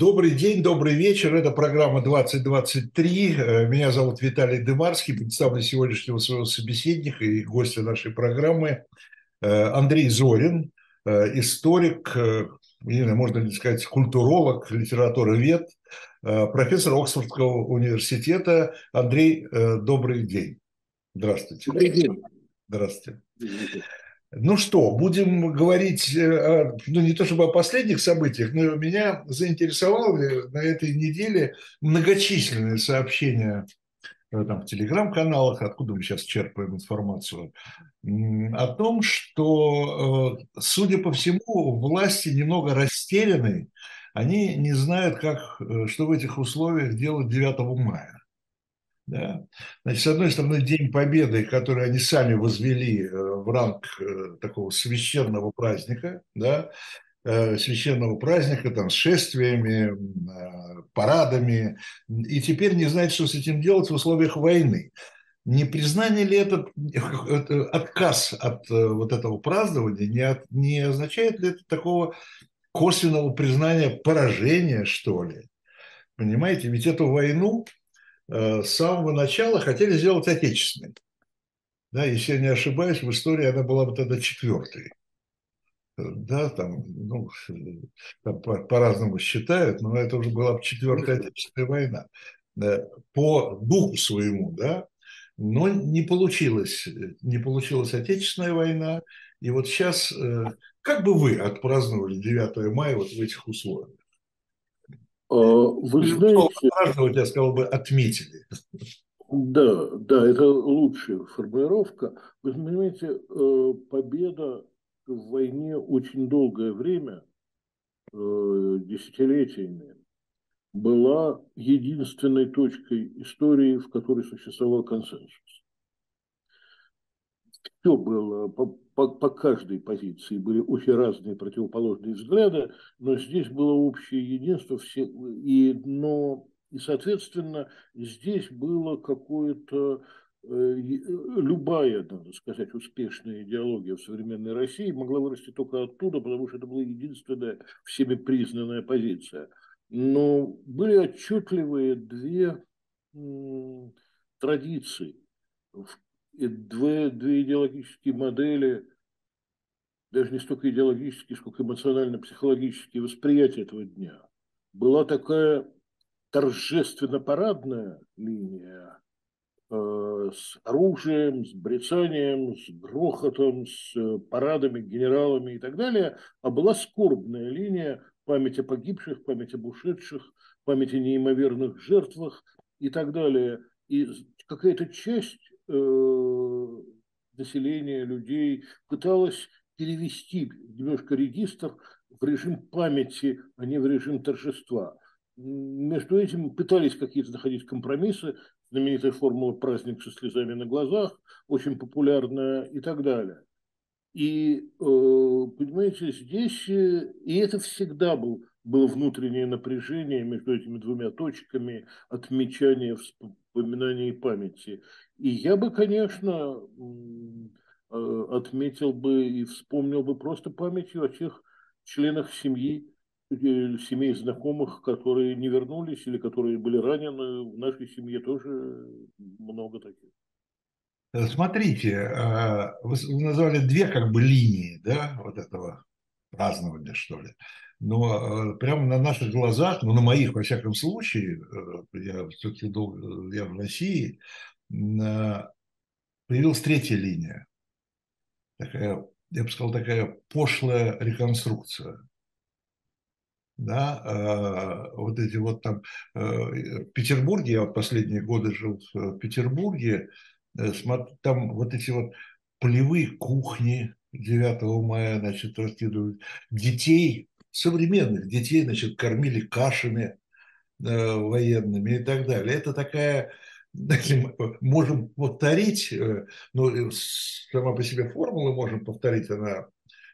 Добрый день, добрый вечер. Это программа 2023. Э, меня зовут Виталий Дымарский. Представлю сегодняшнего своего собеседника и гостя нашей программы э, Андрей Зорин, историк, не знаю, можно ли сказать, культуролог, литературовед, профессор Оксфордского университета. Андрей, добрый день. Здравствуйте. Добрый день. Здравствуйте. Ну что, будем говорить, э, ну не то чтобы о последних событиях, но меня заинтересовало на этой неделе многочисленные сообщения э, там, в телеграм-каналах, откуда мы сейчас черпаем информацию, о том, что, э, судя по всему, власти немного растеряны, они не знают, как, что в этих условиях делать 9 мая. Да. Значит, с одной стороны, День Победы, который они сами возвели э, в ранг э, такого священного праздника, да, э, священного праздника там, с шествиями, парадами, и теперь не знают, что с этим делать в условиях войны. Не признание ли это, отказ от вот этого празднования, не, от, не означает ли это такого косвенного признания поражения, что ли? Понимаете, ведь эту войну с самого начала хотели сделать отечественной. Да, если я не ошибаюсь, в истории она была вот эта четвертой. Э, да, там, ну, там по- по-разному считают, но это уже была четвертая отечественная война. Э, по духу своему, да, но не получилось, не получилась отечественная война. И вот сейчас, как бы вы отпраздновали 9 мая вот в этих условиях? А, вы знаете... Праздновать, я сказал бы, отметили. Да, да, это лучшая формулировка. Вы понимаете, э, победа в войне очень долгое время, э, десятилетиями, была единственной точкой истории, в которой существовал консенсус. Все было по, по, по каждой позиции были очень разные противоположные взгляды, но здесь было общее единство, все, и, но, и, соответственно, здесь было какое-то э, любая, надо сказать, успешная идеология в современной России могла вырасти только оттуда, потому что это была единственная всеми признанная позиция. Но были отчетливые две традиции, две, две идеологические модели, даже не столько идеологические, сколько эмоционально-психологические восприятия этого дня. Была такая торжественно-парадная линия э, с оружием, с брецанием, с грохотом, с э, парадами, генералами и так далее, а была скорбная линия память о погибших, память об ушедших, память неимоверных жертвах и так далее. И какая-то часть населения, людей пыталась перевести немножко регистр в режим памяти, а не в режим торжества. Между этим пытались какие-то находить компромиссы, знаменитая формула «праздник со слезами на глазах», очень популярная и так далее. И, э, понимаете, здесь, э, и это всегда был, было внутреннее напряжение между этими двумя точками отмечания, вспоминания и памяти. И я бы, конечно, Э, отметил бы и вспомнил бы просто памятью о тех членах семьи, э, семей знакомых, которые не вернулись или которые были ранены. В нашей семье тоже много таких. Э, смотрите, вы назвали две как бы линии, да, вот этого празднования, что ли. Но прямо на наших глазах, ну, на моих, во всяком случае, я все-таки я в России, появилась третья линия такая, я бы сказал, такая пошлая реконструкция. Да, э, вот эти вот там э, в Петербурге, я вот последние годы жил в Петербурге, э, там вот эти вот полевые кухни 9 мая, значит, раскидывают детей, современных детей, значит, кормили кашами э, военными и так далее. Это такая можем повторить, э, но э, сама по себе формула можем повторить, она, я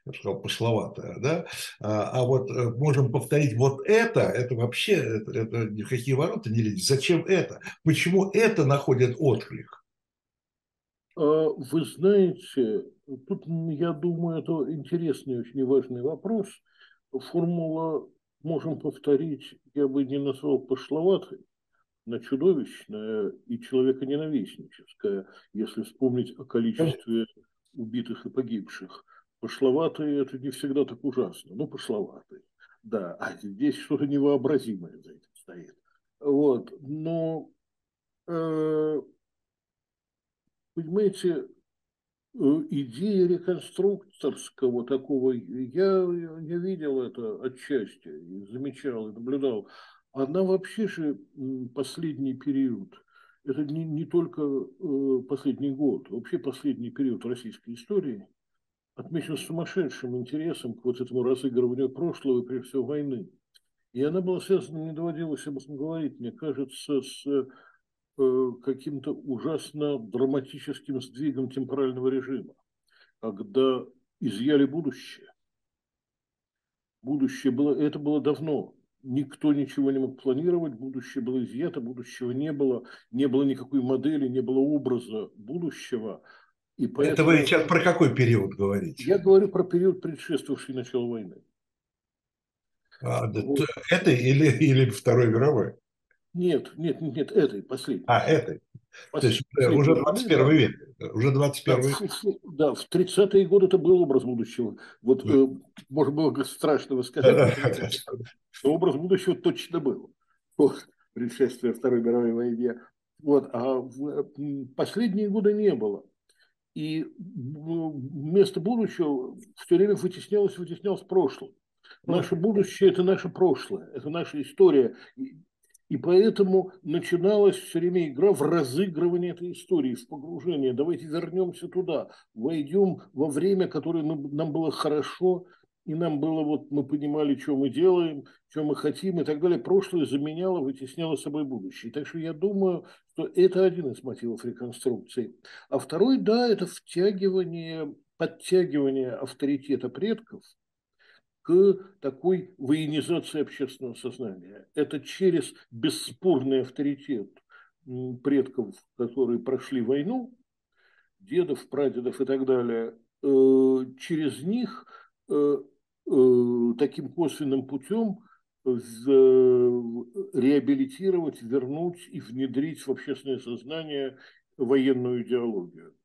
бы сказал, пошловатая, да, а, а вот э, можем повторить вот это, это вообще, это, это ни в какие ворота не лезет. Зачем это? Почему это находит отклик? А, вы знаете, тут, я думаю, это интересный, очень важный вопрос. Формула можем повторить, я бы не назвал пошловатой, на чудовищное и человеконенавистническое, если вспомнить о количестве убитых и погибших. Пошловатые – это не всегда так ужасно, но пошловатые. Да, а здесь что-то невообразимое за этим стоит. Вот, но, э, понимаете, э, идея реконструкторского такого, я, я видел это отчасти, замечал и наблюдал, она вообще же последний период, это не, не только э, последний год, вообще последний период российской истории отмечен сумасшедшим интересом к вот этому разыгрыванию прошлого и, прежде всего, войны. И она была связана, не доводилось об этом говорить, мне кажется, с э, каким-то ужасно драматическим сдвигом темпорального режима, когда изъяли будущее. Будущее было, это было давно, никто ничего не мог планировать, будущее было изъято, будущего не было, не было никакой модели, не было образа будущего. И поэтому... Это вы сейчас про какой период говорите? Я говорю про период, предшествовавший началу войны. А, вот. Это или, или Второй мировой? Нет, нет, нет, этой, последней. А, этой. То есть уже 21 век. Уже 21 да, век. Да, в 30-е годы это был образ будущего. Вот, да. э, может было страшного сказать, но образ будущего точно был. Вот, предшествие Второй мировой войне. Вот, а в последние годы не было. И вместо будущего все время вытеснялось, вытеснялось прошлое. Наше будущее – это наше прошлое, это наша история. И поэтому начиналась все время игра в разыгрывание этой истории, в погружение. Давайте вернемся туда, войдем во время, которое нам было хорошо, и нам было, вот мы понимали, что мы делаем, что мы хотим и так далее. Прошлое заменяло, вытесняло собой будущее. Так что я думаю, что это один из мотивов реконструкции. А второй, да, это втягивание, подтягивание авторитета предков – к такой военизации общественного сознания. Это через бесспорный авторитет предков, которые прошли войну, дедов, прадедов и так далее, э, через них э, э, таким косвенным путем реабилитировать, вернуть и внедрить в общественное сознание военную идеологию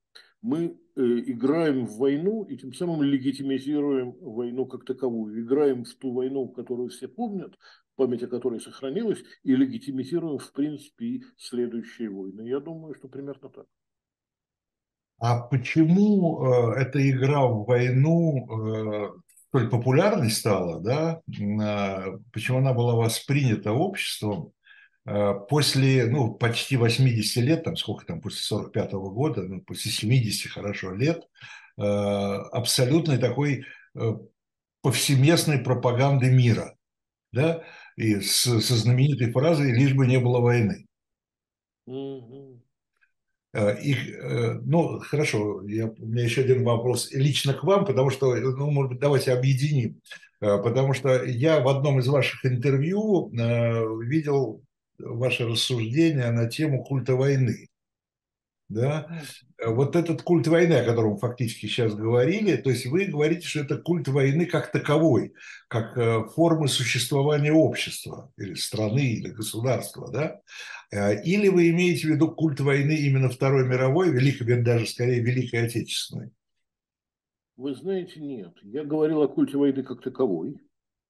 мы э, играем в войну и тем самым легитимизируем войну как таковую. Играем в ту войну, которую все помнят, память о которой сохранилась, и легитимизируем, в принципе, и следующие войны. Я думаю, что примерно так. А почему э, эта игра в войну э, столь популярной стала, да? Э, почему она была воспринята обществом? Э, после ну, почти 80 лет, там сколько там, после 45 -го года, ну, после 70 хорошо лет, э, абсолютной такой э, повсеместной пропаганды мира, да, и с, со знаменитой фразой «лишь бы не было войны». Их, ну, хорошо, я, у меня еще один вопрос лично к вам, потому что, ну, может быть, давайте объединим. Потому что я в одном из ваших интервью видел ваше рассуждение на тему культа войны. Да? Вот этот культ войны, о котором фактически сейчас говорили, то есть вы говорите, что это культ войны как таковой, как э, формы существования общества или страны или государства, да? Э, или вы имеете в виду культ войны именно Второй мировой, Великой, даже скорее Великой Отечественной? Вы знаете, нет. Я говорил о культе войны как таковой,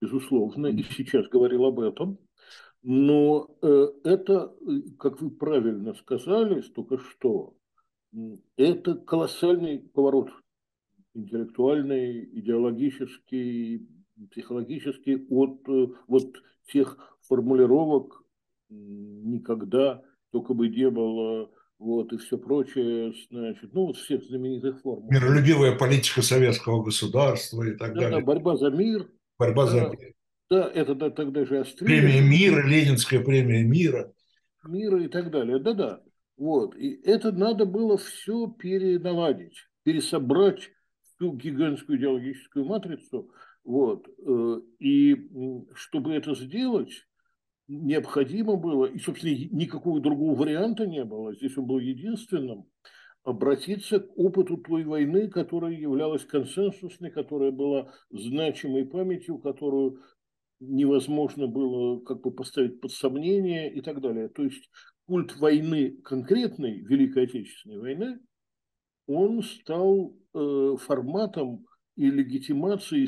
безусловно, и сейчас говорил об этом. Но э, это, э, как вы правильно сказали только что, это колоссальный поворот интеллектуальный, идеологический, психологический от э, вот тех формулировок никогда только бы не было вот, и все прочее, значит, ну, вот всех знаменитых формул. Миролюбивая политика советского государства и так да, далее. Да, борьба за мир. Борьба да, за мир. Да, это да, тогда же Австрия. Премия мира, Ленинская премия мира. Мира и так далее. Да-да. Вот. И это надо было все переналадить, пересобрать всю гигантскую идеологическую матрицу. Вот. Э, и чтобы это сделать, необходимо было, и, собственно, никакого другого варианта не было, здесь он был единственным, обратиться к опыту той войны, которая являлась консенсусной, которая была значимой памятью, которую невозможно было как бы поставить под сомнение и так далее. То есть культ войны конкретной, Великой Отечественной войны, он стал э, форматом и легитимацией,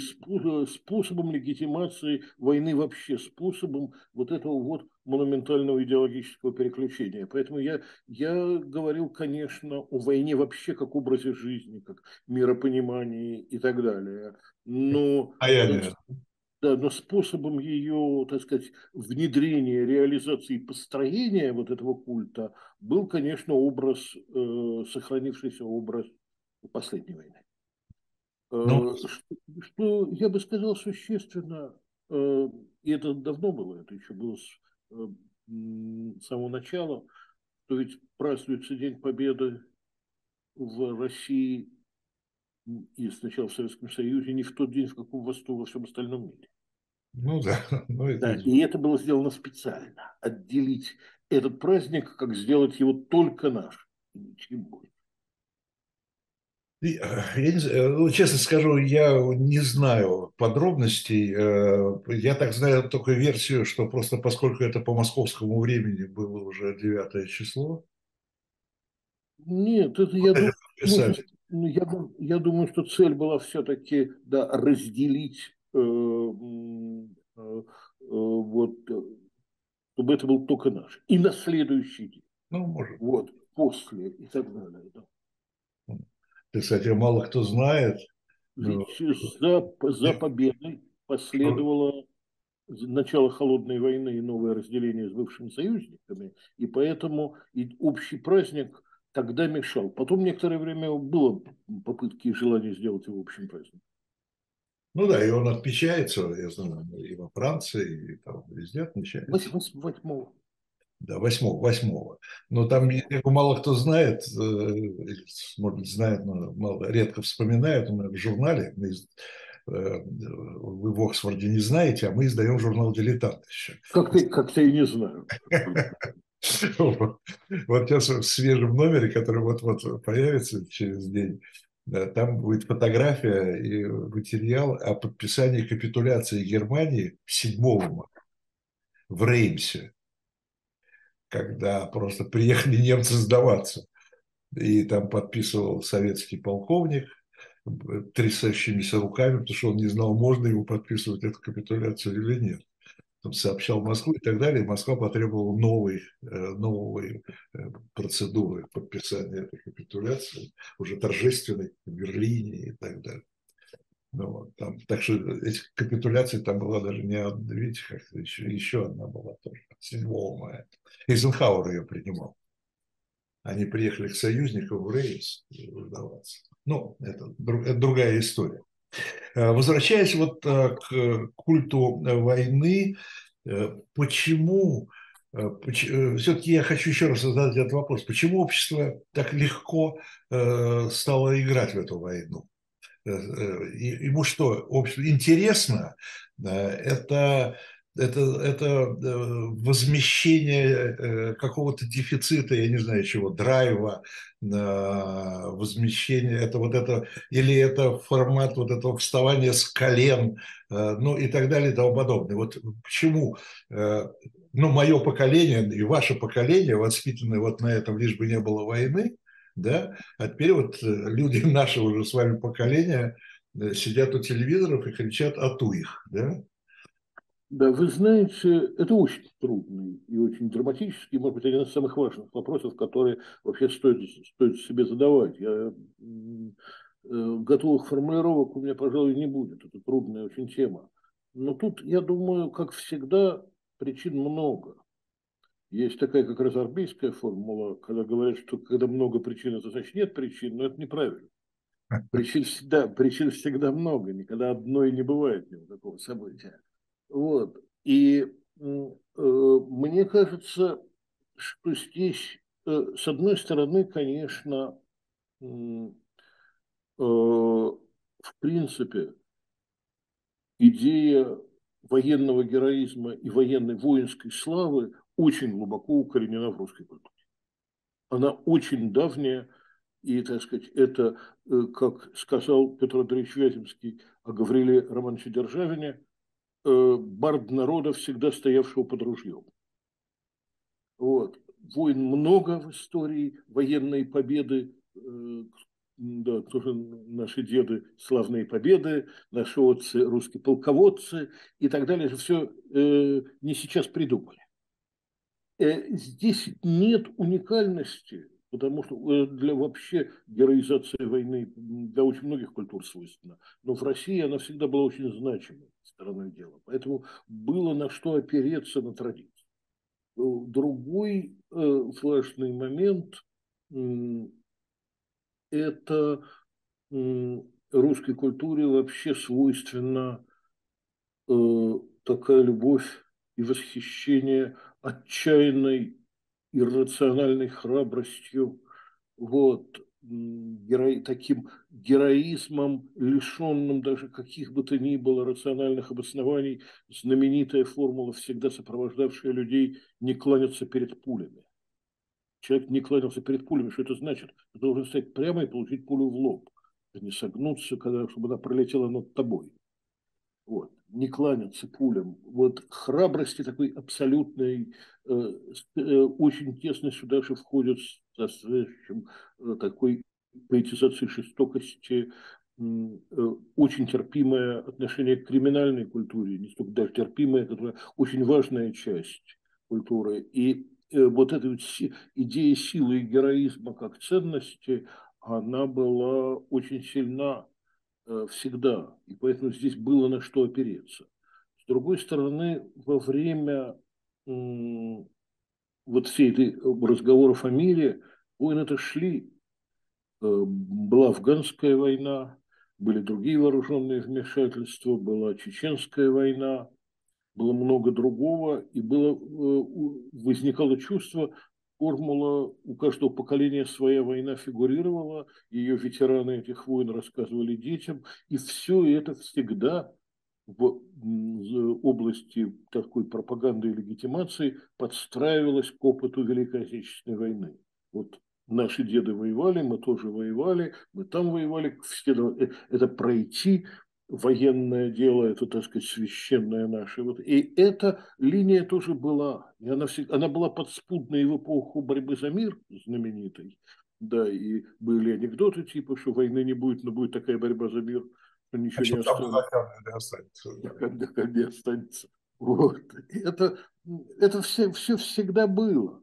способом легитимации войны вообще, способом вот этого вот монументального идеологического переключения. Поэтому я, я говорил, конечно, о войне вообще как образе жизни, как миропонимании и так далее. Но, а я, да, но способом ее, так сказать, внедрения, реализации, построения вот этого культа был, конечно, образ, э, сохранившийся образ последней войны. Ну, что, что я бы сказал существенно, э, и это давно было, это еще было с э, самого начала, что ведь празднуется День Победы в России и сначала в Советском Союзе не в тот день, в каком во всем остальном мире. Ну да. Ну, это... да. И это было сделано специально. Отделить этот праздник, как сделать его только наш. Ничем больше. Э, я не, ну, честно скажу, я не знаю подробностей. Э, я так знаю только версию, что просто поскольку это по московскому времени было уже 9 число. Нет, это я, думаю, ну, я, я думаю, что цель была все-таки да, разделить э, вот, чтобы это был только наш. И на следующий день. Ну, может. Вот, после и так далее. Да. Ты, кстати, мало кто знает. Но... За, за победой последовало начало холодной войны и новое разделение с бывшими союзниками, и поэтому и общий праздник тогда мешал. Потом некоторое время было попытки и желание сделать его общим праздником. Ну да, и он отмечается, я знаю, и во Франции, и там везде отмечается. 8 да, восьмого, восьмого. Но там мало кто знает, э, может быть, знает, но мало, редко вспоминает. У в журнале, мы, э, вы в Оксфорде не знаете, а мы издаем журнал «Дилетант» еще. Как ты, как ты и не знаю. Вот сейчас в свежем номере, который вот-вот появится через день, там будет фотография и материал о подписании капитуляции Германии 7 в Реймсе когда просто приехали немцы сдаваться. И там подписывал советский полковник трясающимися руками, потому что он не знал, можно ему подписывать эту капитуляцию или нет. Сообщал Москву и так далее. Москва потребовала новой, э, новой э, процедуры подписания этой капитуляции, уже торжественной в Берлине и так далее. Ну, там, так что эти капитуляции там была даже не одна, видите, как еще, еще одна была тоже, 7 мая. Эйзенхауэр ее принимал. Они приехали к союзникам в Рейс сдаваться. Ну, это, это другая история. Э, возвращаясь вот э, к культу войны, э, почему, все-таки я хочу еще раз задать этот вопрос, почему общество так легко стало играть в эту войну? Э, э, ему что, общество интересно, это, это, это возмещение какого-то дефицита, я не знаю чего, драйва, возмещение, это вот это, или это формат вот этого вставания с колен, э, ну и так далее и тому подобное. Вот почему ну, мое поколение и ваше поколение, воспитанное вот на этом, лишь бы не было войны, да, а теперь вот э, люди нашего уже с вами поколения э, сидят у телевизоров и кричат «ату их», да? Да, вы знаете, это очень трудный и очень драматический, может быть, один из самых важных вопросов, которые вообще стоит, стоит себе задавать. Я, э, готовых формулировок у меня, пожалуй, не будет. Это трудная очень тема. Но тут, я думаю, как всегда, причин много. Есть такая как раз армейская формула, когда говорят, что когда много причин, это значит нет причин, но это неправильно. Причин всегда, причин всегда много, никогда одной не бывает ни такого события. Вот. И э, мне кажется, что здесь, э, с одной стороны, конечно, э, в принципе, идея военного героизма и военной воинской славы очень глубоко укоренена в русской культуре. Она очень давняя, и, так сказать, это, э, как сказал Петр Андреевич Вяземский о Гавриле Романовиче Державине, э, бард народа, всегда стоявшего под ружьем. Вот. Войн много в истории, военные победы, э, да, тоже наши деды славные победы, наши отцы русские полководцы и так далее, это все э, не сейчас придумали. Здесь нет уникальности, потому что э, для вообще героизации войны для очень многих культур свойственна. Но в России она всегда была очень значимой стороной дела. Поэтому было на что опереться на традиции. Другой э, важный момент э, – это э, русской культуре вообще свойственна э, такая любовь и восхищение отчаянной иррациональной храбростью, вот, геро... таким героизмом, лишенным даже каких бы то ни было рациональных обоснований, знаменитая формула, всегда сопровождавшая людей, не кланяться перед пулями. Человек не кланялся перед пулями, что это значит? Ты должен стоять прямо и получить пулю в лоб, а не согнуться, когда, чтобы она пролетела над тобой. Вот. Не кланяться пулям. Вот храбрости такой абсолютной, э, э, очень тесно сюда же входит со следующим э, такой поэтизации жестокости, э, очень терпимое отношение к криминальной культуре, не столько даже терпимое, это очень важная часть культуры. И э, вот эта вот идея силы и героизма как ценности, она была очень сильна всегда, и поэтому здесь было на что опереться. С другой стороны, во время вот всей этой разговоров о мире, войны-то шли. Э, была афганская война, были другие вооруженные вмешательства, была чеченская война, было много другого, и было, э, возникало чувство, формула у каждого поколения своя война фигурировала, ее ветераны этих войн рассказывали детям, и все это всегда в области такой пропаганды и легитимации подстраивалась к опыту Великой Отечественной войны. Вот наши деды воевали, мы тоже воевали, мы там воевали. Э, это пройти военное дело, это, так сказать, священное наше. Вот. И эта линия тоже была. И она, всегда, она была подспудной в эпоху борьбы за мир знаменитой. Да, и были анекдоты типа, что войны не будет, но будет такая борьба за мир – ничего а не останется. останется. Не останется. Вот. Это, это все, все всегда было.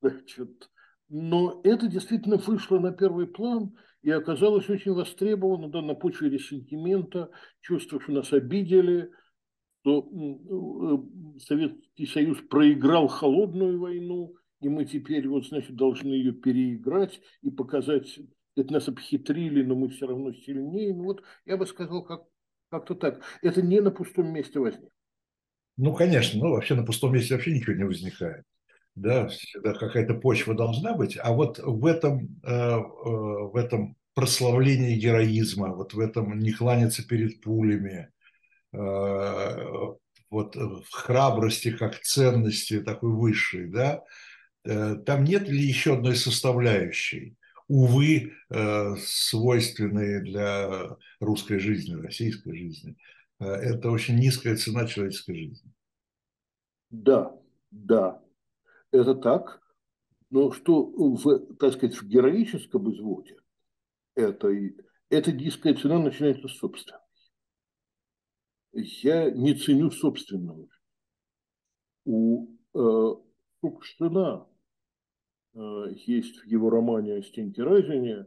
Значит, но это действительно вышло на первый план и оказалось очень востребовано да, на почве ресентимента, чувства, что нас обидели, что э, Советский Союз проиграл холодную войну, и мы теперь вот, значит, должны ее переиграть и показать это нас обхитрили, но мы все равно сильнее. Ну вот я бы сказал, как, как-то так. Это не на пустом месте возникло. Ну, конечно, ну вообще на пустом месте вообще ничего не возникает. Да, всегда какая-то почва должна быть. А вот в этом, э, э, в этом прославлении героизма, вот в этом не кланяться перед пулями, э, вот в храбрости как ценности такой высшей, да, там нет ли еще одной составляющей? увы, э, свойственные для русской жизни, российской жизни. Э, это очень низкая цена человеческой жизни. Да, да, это так. Но что в, так сказать, в героическом изводе этой, эта низкая цена начинается с собственной. Я не ценю собственного. У э, Э, есть в его романе о Стеньке Разине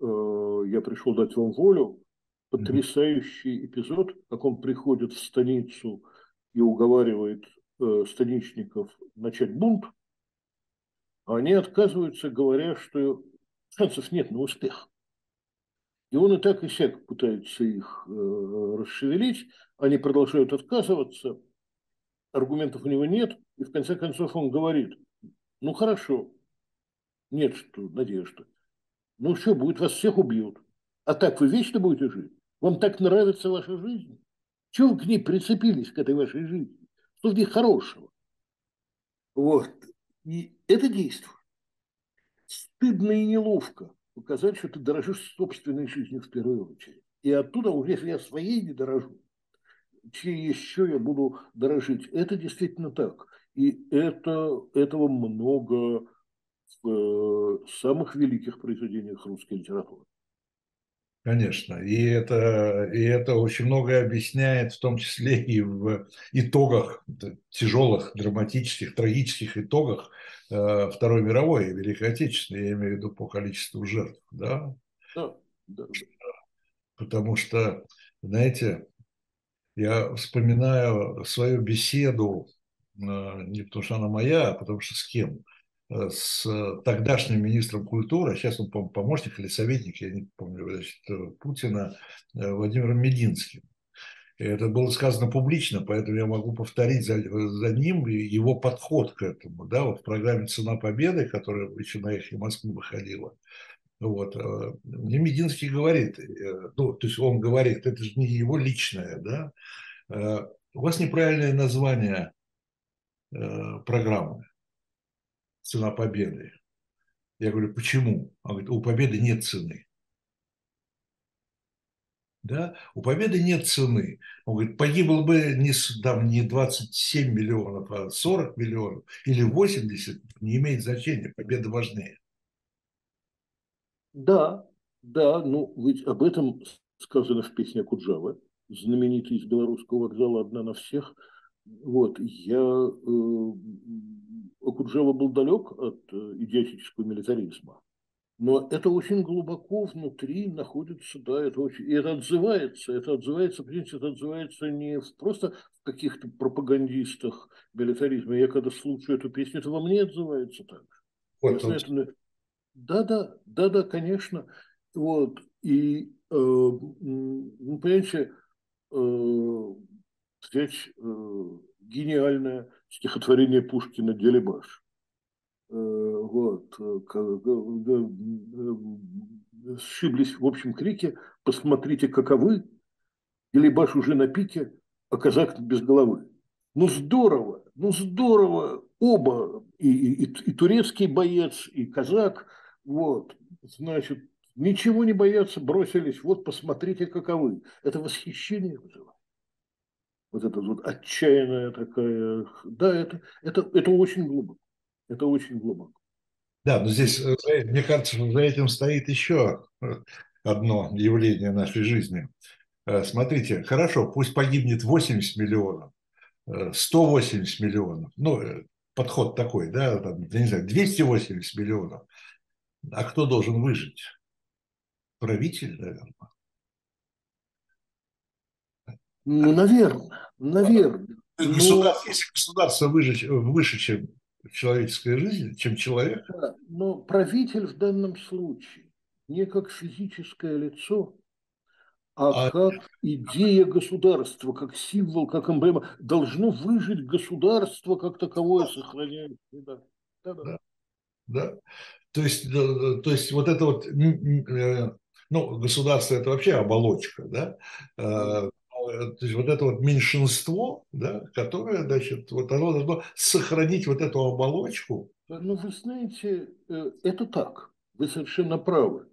э, «Я пришел дать вам волю», потрясающий эпизод, как он приходит в станицу и уговаривает э, станичников начать бунт, а они отказываются, говоря, что шансов нет на успех. И он и так и сяк пытается их расшевелить, они продолжают отказываться, аргументов у него нет, и в конце концов он говорит, ну хорошо, нет что, надежды. Ну что, будет, вас всех убьют. А так вы вечно будете жить? Вам так нравится ваша жизнь? Чего вы к ней прицепились, к этой вашей жизни? Что в ней хорошего? Вот. И это действует. Стыдно и неловко показать, что ты дорожишь собственной жизнью в первую очередь. И оттуда уже, если я своей не дорожу, чьей еще я буду дорожить. Это действительно так. И это, этого много в э, самых великих произведениях русской литературы. Конечно, и это, и это очень многое объясняет, в том числе и в итогах, тяжелых, драматических, трагических итогах э, Второй мировой и Великой Отечественной, я имею в виду по количеству жертв. Да? Да, да. Потому что, знаете, я вспоминаю свою беседу, э, не потому что она моя, а потому что с кем – с тогдашним министром культуры, а сейчас он, по помощник или советник, я не помню, значит, э, Путина, э, Владимиром Мединским. Это было сказано публично, поэтому я могу повторить за, за ним его подход к этому. Да, вот в программе «Цена победы», которая еще на эхе Москвы выходила, вот, мне Мединский говорит, ну, то есть он говорит, это же не его личное, да, у вас неправильное название программы цена победы. Я говорю, почему? Он говорит, у победы нет цены. Да? У победы нет цены. Он говорит, погибло бы не, там, не 27 миллионов, а 40 миллионов или 80, не имеет значения, победа важнее. Да, да, ну ведь об этом сказано в песне Куджавы, знаменитый из белорусского вокзала «Одна на всех». Вот, я э, Окуджава был далек от э, идиотического милитаризма, но это очень глубоко внутри находится, да, это очень, и это отзывается, это отзывается, в принципе, это отзывается не в, просто в каких-то пропагандистах милитаризма. Я когда слушаю эту песню, это во мне отзывается так. Вот, вот. Это... Да, да, да, да, конечно. Вот, и, э, ну, понимаете, э, взять э, гениальное стихотворение Пушкина «Делебаш». Э, вот, э, сшиблись в общем крике «Посмотрите, каковы!» Делебаш уже на пике, а казак без головы. Ну здорово, ну здорово, оба, и, и, и турецкий боец, и казак, вот, значит, ничего не боятся, бросились, вот посмотрите, каковы. Это восхищение вызывает вот эта вот отчаянная такая, да, это, это, это очень глубоко, это очень глубоко. Да, но здесь, э, мне кажется, что за этим стоит еще одно явление нашей жизни. Э, смотрите, хорошо, пусть погибнет 80 миллионов, 180 э, миллионов, ну, подход такой, да, там, я не знаю, 280 миллионов. А кто должен выжить? Правитель, наверное. Ну, наверное, наверное. Государство, но... Если государство выше, выше, чем человеческая жизнь, чем человек. Да, но правитель в данном случае не как физическое лицо, а, а как идея государства, как символ, как эмблема. Должно выжить государство как таковое, сохраняя. Да. Да, да. да. да. То есть, то есть вот это вот, э, ну, государство это вообще оболочка, да, э, Э, то есть вот это вот меньшинство, да, которое, значит, вот оно должно сохранить вот эту оболочку. Ну, вы знаете, э, это так, вы совершенно правы.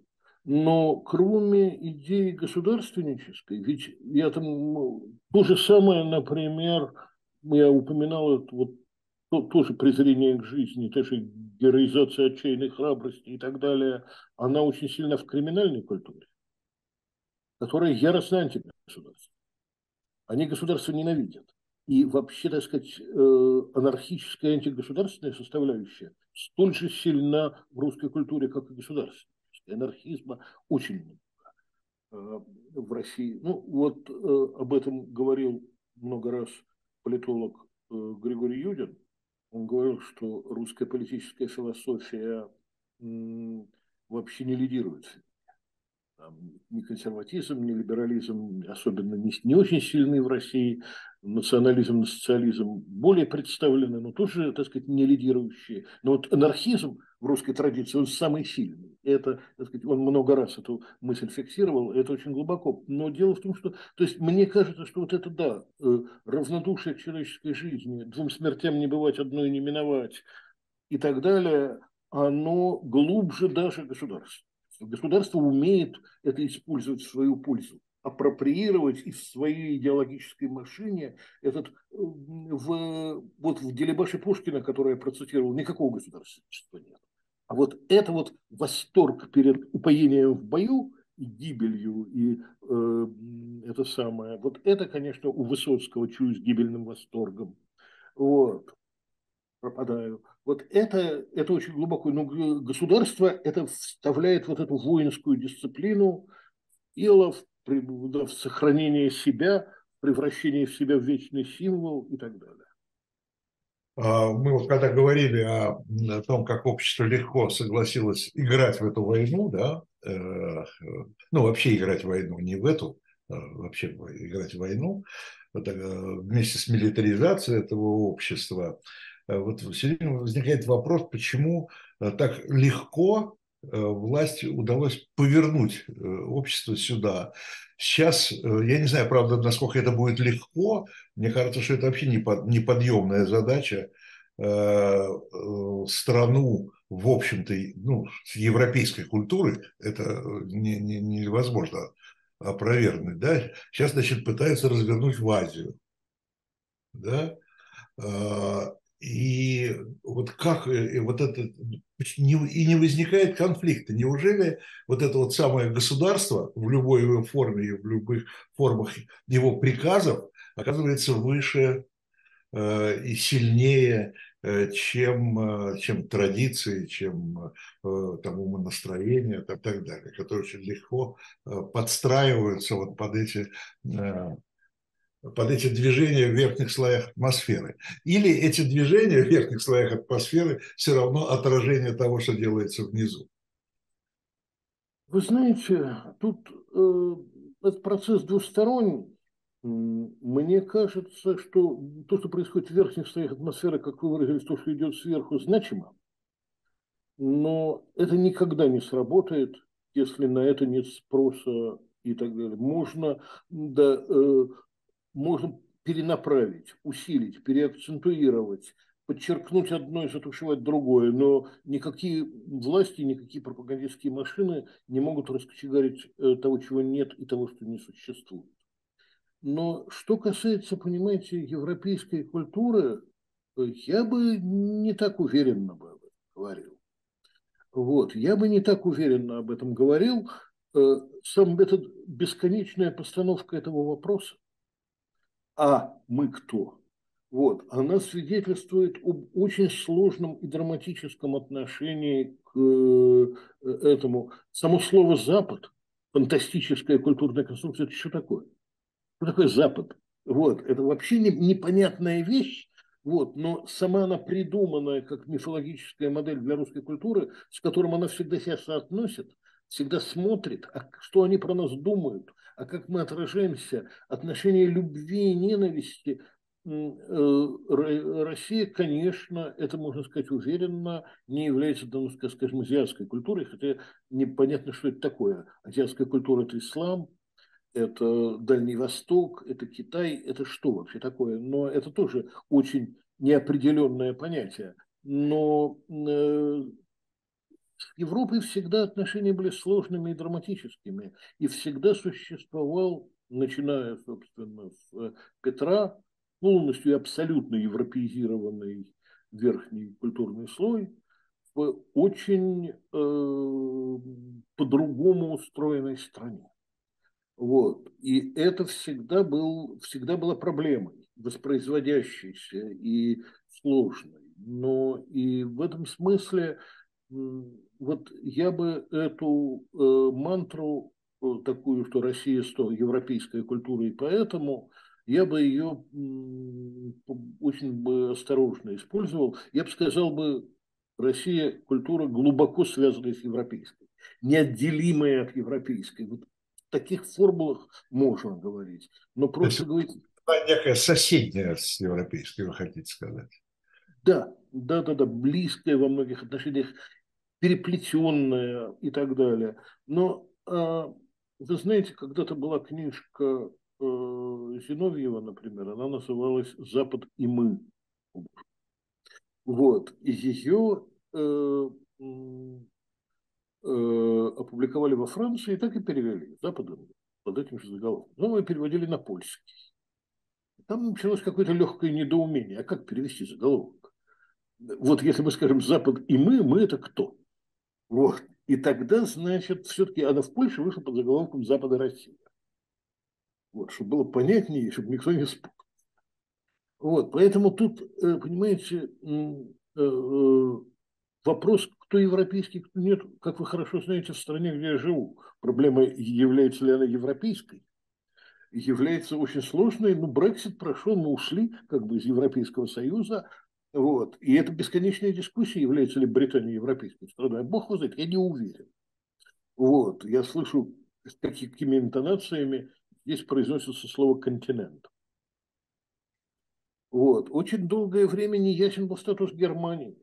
Но кроме идеи государственнической, ведь я там ну, то же самое, например, я упоминал это вот тоже презрение к жизни, тоже героизация отчаянной храбрости и так далее, она очень сильно в криминальной культуре, которая яростно антигосударственная. Они государство ненавидят. И вообще, так сказать, э, анархическая антигосударственная составляющая столь же сильна в русской культуре, как и государственная. Анархизма очень много э, в России. Ну, вот э, об этом говорил много раз политолог Григорий Юдин. Он говорил, что русская политическая философия вообще не лидирует ни консерватизм, ни либерализм особенно не, не очень сильный в России, национализм, социализм более представлены, но тоже, так сказать, не лидирующие. Но вот анархизм в русской традиции, он самый сильный. Это, так сказать, он много раз эту мысль фиксировал, это очень глубоко. Но дело в том, что, то есть, мне кажется, что вот это, да, э, равнодушие к человеческой жизни, двум смертям не бывать, одной не миновать и так далее, оно глубже даже государства. Государство умеет это использовать в свою пользу. апроприировать из своей идеологической машине этот в, вот в Делебаше Пушкина, который я процитировал, никакого государственного нет. А вот это вот восторг перед упоением в бою и гибелью, и э, это самое, вот это, конечно, у Высоцкого чую с гибельным восторгом. Вот, пропадаю. Вот это, это очень глубоко. Но государство это вставляет вот эту воинскую дисциплину, тело в, в сохранение себя, превращение в себя в вечный символ и так далее. А, мы вот когда говорили о, о том, как общество легко согласилось играть в эту войну, да, э, ну вообще играть в войну, не в эту, а вообще играть в войну, э, вместе с милитаризацией этого общества, вот все время возникает вопрос, почему так легко власти удалось повернуть общество сюда. Сейчас, я не знаю, правда, насколько это будет легко, мне кажется, что это вообще неподъемная задача страну, в общем-то, ну, европейской культурой, это не, не, невозможно опровергнуть. Да? Сейчас, значит, пытаются развернуть в Азию. Да? И вот как и вот это и не возникает конфликта. Неужели вот это вот самое государство в любой его форме и в любых формах его приказов оказывается выше э, и сильнее, э, чем, э, чем традиции, чем там, умонастроения и так далее, которые очень легко подстраиваются вот под эти под эти движения в верхних слоях атмосферы. Или эти движения в верхних слоях атмосферы все равно отражение того, что делается внизу. Вы знаете, тут э, этот процесс двусторонний. Мне кажется, что то, что происходит в верхних слоях атмосферы, как вы выразились, то, что идет сверху, значимо. Но это никогда не сработает, если на это нет спроса и так далее. Можно да, э, можно перенаправить, усилить, переакцентуировать, подчеркнуть одно и затушевать другое, но никакие власти, никакие пропагандистские машины не могут раскочегарить э, того, чего нет и того, что не существует. Но что касается, понимаете, европейской культуры, я бы не так уверенно бы говорил. Вот, я бы не так уверенно об этом говорил. Э, сам этот бесконечная постановка этого вопроса, а мы кто? Вот, она свидетельствует об очень сложном и драматическом отношении к э, этому. Само слово «Запад», фантастическая культурная конструкция, это что такое? Что такое Запад? Вот, это вообще не, непонятная вещь, вот, но сама она придуманная как мифологическая модель для русской культуры, с которым она всегда себя соотносит, всегда смотрит, а что они про нас думают, а как мы отражаемся, отношения любви и ненависти. Э, Россия, конечно, это можно сказать уверенно, не является, ну, скажем, азиатской культурой, хотя непонятно, что это такое. Азиатская культура – это ислам, это Дальний Восток, это Китай, это что вообще такое? Но это тоже очень неопределенное понятие. Но э, с Европой всегда отношения были сложными и драматическими, и всегда существовал, начиная, собственно, с э, Петра, полностью и абсолютно европеизированный верхний культурный слой в очень э, по-другому устроенной стране. Вот. И это всегда, был, всегда была проблемой, воспроизводящейся и сложной. Но и в этом смысле вот я бы эту э, мантру э, такую, что Россия сто европейская культура, и поэтому я бы ее очень бы осторожно использовал. Я бы сказал бы, Россия культура глубоко связанная с европейской, неотделимая от европейской. Вот в таких формулах можно говорить, но просто говорить... Некая соседняя с европейской, вы хотите сказать? Да, да, да, да, близкая во многих отношениях переплетенная и так далее. Но а, вы знаете, когда-то была книжка э, Зиновьева, например, она называлась «Запад и мы». Вот, и ее э, э, опубликовали во Франции и так и перевели «Запад и мы». под этим же заголовком. Ну, мы переводили на польский. Там началось какое-то легкое недоумение. А как перевести заголовок? Вот если мы скажем «Запад и мы», мы это кто? Вот. И тогда, значит, все-таки она в Польше вышла под заголовком «Запада Россия». Вот, чтобы было понятнее, чтобы никто не спутал. Вот, поэтому тут, э, понимаете, э, э, вопрос, кто европейский, кто нет, как вы хорошо знаете, в стране, где я живу, проблема, является ли она европейской, является очень сложной. Ну, Брексит прошел, мы ушли как бы из Европейского Союза, вот. И это бесконечная дискуссия, является ли Британия европейской страной. Бог его знает, я не уверен. Вот. Я слышу, с какими интонациями здесь произносится слово «континент». Вот. Очень долгое время не ясен был статус Германии.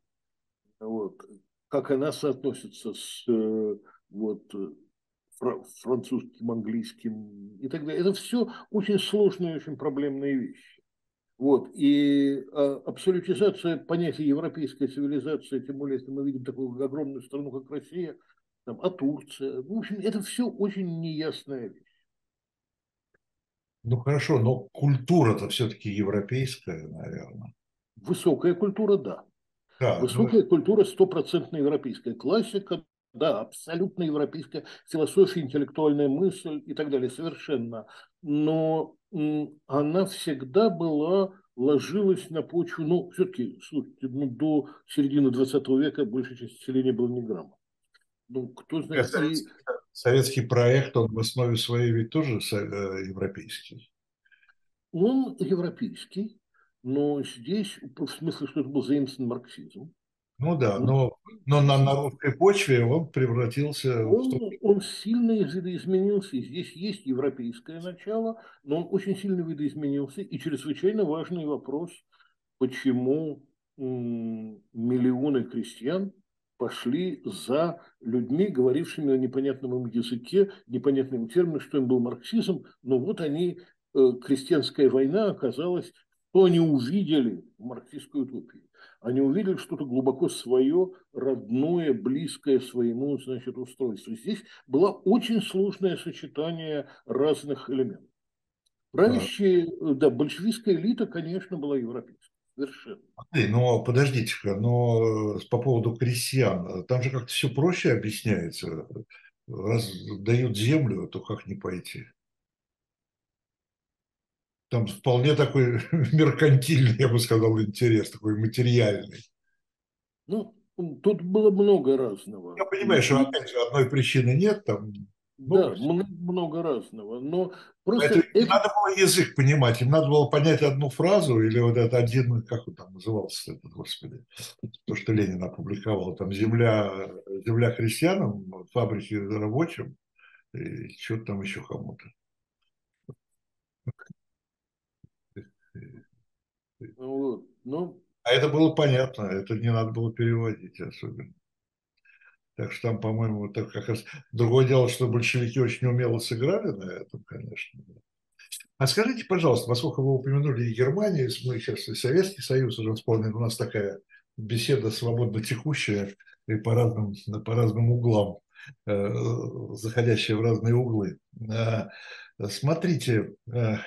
Вот. Как она соотносится с э, вот, французским, английским и так далее. Это все очень сложные, очень проблемные вещи. Вот. И а, абсолютизация понятия европейской цивилизации, тем более, если мы видим такую огромную страну, как Россия, там, а Турция, в общем, это все очень неясная вещь. Ну хорошо, но культура-то все-таки европейская, наверное. Высокая культура, да. да Высокая ну... культура стопроцентно европейская. Классика, да, абсолютно европейская философия, интеллектуальная мысль и так далее, совершенно. Но она всегда была, ложилась на почву, ну, все-таки, слушайте, ну, до середины 20 века большая часть населения была не грамма. Ну, кто знает... Советский, и... советский проект, он в основе своей ведь тоже э, европейский. Он европейский, но здесь, в смысле, что это был заимствован марксизм. Ну да, но, но на, на русской почве он превратился... Он, в... он сильно видоизменился. Здесь есть европейское начало, но он очень сильно видоизменился. И чрезвычайно важный вопрос, почему миллионы крестьян пошли за людьми, говорившими на непонятном им языке, непонятным термином, что им был марксизм, но вот они, э, крестьянская война оказалась, что они увидели в марксистской утопии они увидели что-то глубоко свое, родное, близкое своему значит, устройству. Здесь было очень сложное сочетание разных элементов. Правящая, да, большевистская элита, конечно, была европейская. Совершенно. Но подождите-ка, но по поводу крестьян, там же как-то все проще объясняется. Раз дают землю, то как не пойти? Там вполне такой меркантильный, я бы сказал, интерес, такой материальный. Ну, тут было много разного. Я понимаю, что, опять же, одной причины нет, там да, много, много разного, но просто... Это, это... Надо было язык понимать, им надо было понять одну фразу, или вот это один, как он там назывался, этот, господи, то, что Ленин опубликовал, там земля, земля христианам, фабрики рабочим, и что-то там еще кому-то. Вот. Ну, а это было понятно, это не надо было переводить особенно. Так что там, по-моему, так как раз другое дело, что большевики очень умело сыграли на этом, конечно. А скажите, пожалуйста, поскольку вы упомянули Германию, мы сейчас и Советский Союз уже вспомнили, у нас такая беседа свободно текущая и по разным, по разным углам, э, заходящая в разные углы. Э, смотрите, э,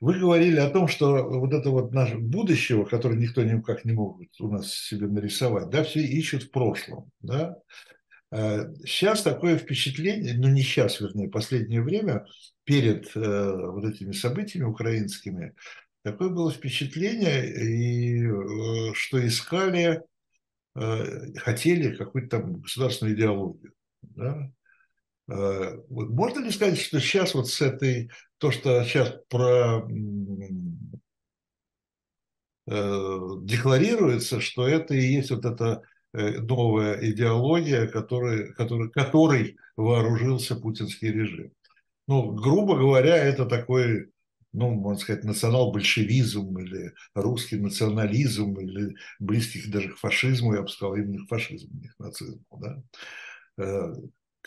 вы говорили о том, что вот это вот наше будущего, которое никто никак не может у нас себе нарисовать, да, все ищут в прошлом, да. Сейчас э, такое впечатление, ну не сейчас, вернее, последнее время, перед э, вот этими событиями украинскими, такое было впечатление, и, э, что искали, хотели какую-то там государственную идеологию. Да? Э, можно ли сказать, что сейчас вот с этой, то, что сейчас про э, декларируется, что это и есть вот эта э, новая идеология, которой, которой, которой вооружился путинский режим. Ну, грубо говоря, это такой, ну, можно сказать, национал-большевизм или русский национализм, или близких даже к фашизму, я бы сказал, именно к фашизму, не к нацизму, да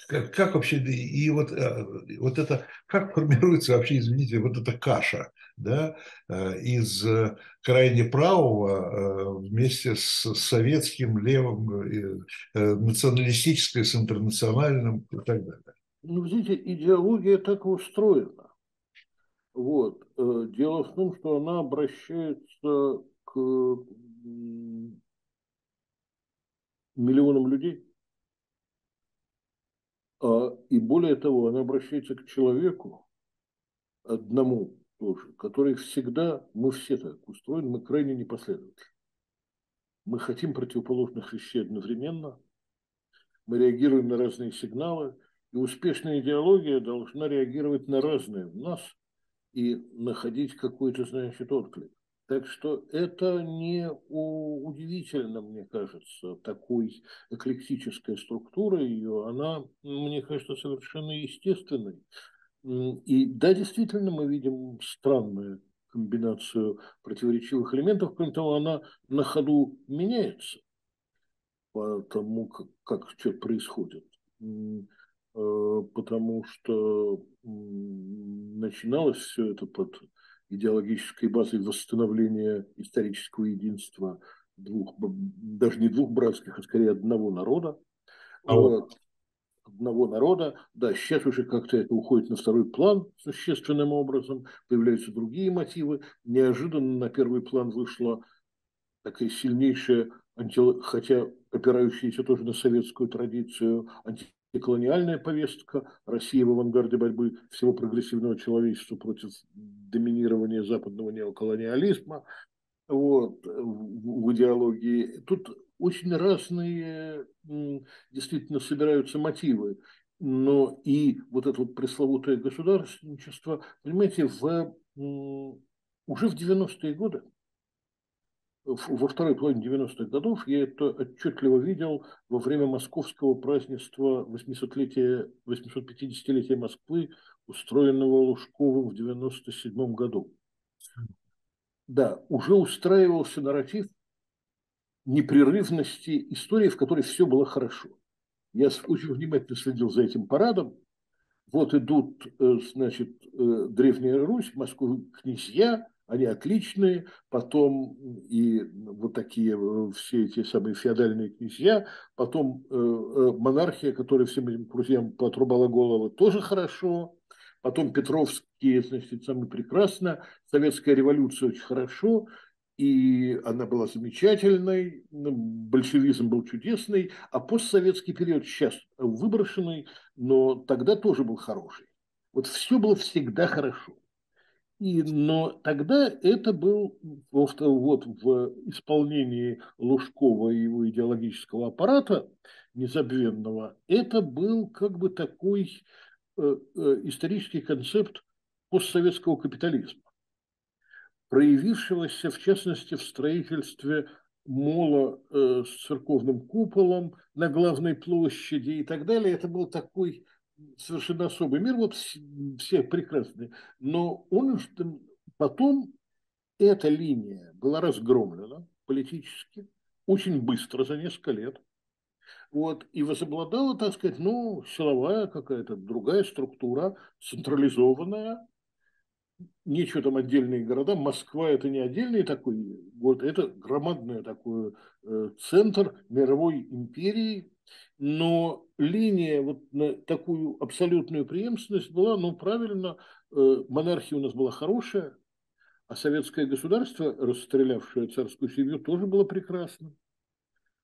как, как вообще, и вот, э, вот это, как формируется вообще, извините, вот эта каша, да, э, из э, крайне правого вместе с советским левым, националистической, с интернациональным и так далее. Ну, видите, идеология так устроена. Вот. Дело в том, что она обращается к миллионам людей. А, и более того, она обращается к человеку, одному тоже, который всегда, мы все так устроены, мы крайне непоследовательны. Мы хотим противоположных вещей одновременно, мы реагируем на разные сигналы, и успешная идеология должна реагировать на разные в нас и находить какой-то, значит, отклик. Так что это не удивительно, мне кажется, такой эклектическая структура ее, она, мне кажется, совершенно естественной. И да, действительно, мы видим странную комбинацию противоречивых элементов, кроме того, она на ходу меняется по тому, как, как что происходит. Э, потому что начиналось все это под идеологической базой восстановления исторического единства двух, даже не двух братских, а скорее одного народа. А вот. Одного народа. Да, сейчас уже как-то это уходит на второй план существенным образом, появляются другие мотивы. Неожиданно на первый план вышла такая сильнейшая, хотя опирающаяся тоже на советскую традицию, антиколониальная повестка, Россия в авангарде борьбы всего прогрессивного человечества против доминирования западного неоколониализма вот, в идеологии. Тут очень разные действительно собираются мотивы. Но и вот это вот пресловутое государственничество, понимаете, в, уже в 90-е годы во второй половине 90-х годов я это отчетливо видел во время московского празднества 800-летия, 850-летия Москвы, устроенного Лужковым в 97 году. Да, уже устраивался нарратив непрерывности истории, в которой все было хорошо. Я очень внимательно следил за этим парадом. Вот идут, э, значит, э, Древняя Русь, Москвы князья, они отличные, потом и вот такие э, все эти самые феодальные князья, потом э, э, монархия, которая всем этим друзьям потрубала голову, тоже хорошо, потом Петровские, значит, самые прекрасно, советская революция очень хорошо, и она была замечательной, ну, большевизм был чудесный, а постсоветский период сейчас выброшенный, но тогда тоже был хороший. Вот все было всегда хорошо. И, но тогда это был вот, вот в исполнении Лужкова и его идеологического аппарата незабвенного, это был как бы такой э, э, исторический концепт постсоветского капитализма, проявившегося в частности в строительстве мола э, с церковным куполом на главной площади и так далее. Это был такой совершенно особый мир, вот все прекрасные. Но он потом эта линия была разгромлена политически очень быстро, за несколько лет. Вот, и возобладала, так сказать, ну, силовая какая-то другая структура, централизованная, нечего там отдельные города. Москва это не отдельный такой город, это громадный такой э, центр мировой империи, но линия вот на такую абсолютную преемственность была, ну, правильно, э, монархия у нас была хорошая, а советское государство, расстрелявшее царскую семью, тоже было прекрасно.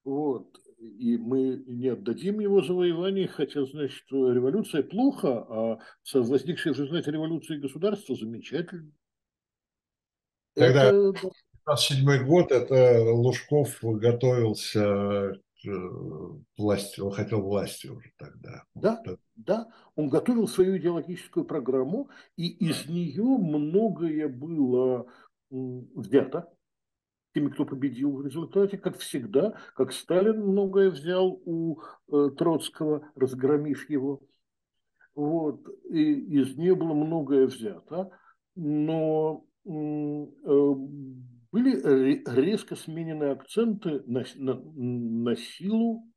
Вот. И мы не отдадим его завоевание, хотя, значит, революция плохо, а возникшее в результате революции государство замечательно. Тогда это... 1907 год, это Лужков готовился власти, он хотел власти уже тогда. Да, вот. да, он готовил свою идеологическую программу, и из нее многое было взято теми, кто победил в результате, как всегда, как Сталин многое взял у э, Троцкого, разгромив его. Вот, и из нее было многое взято, но э, были резко сменены акценты на, на, на силу,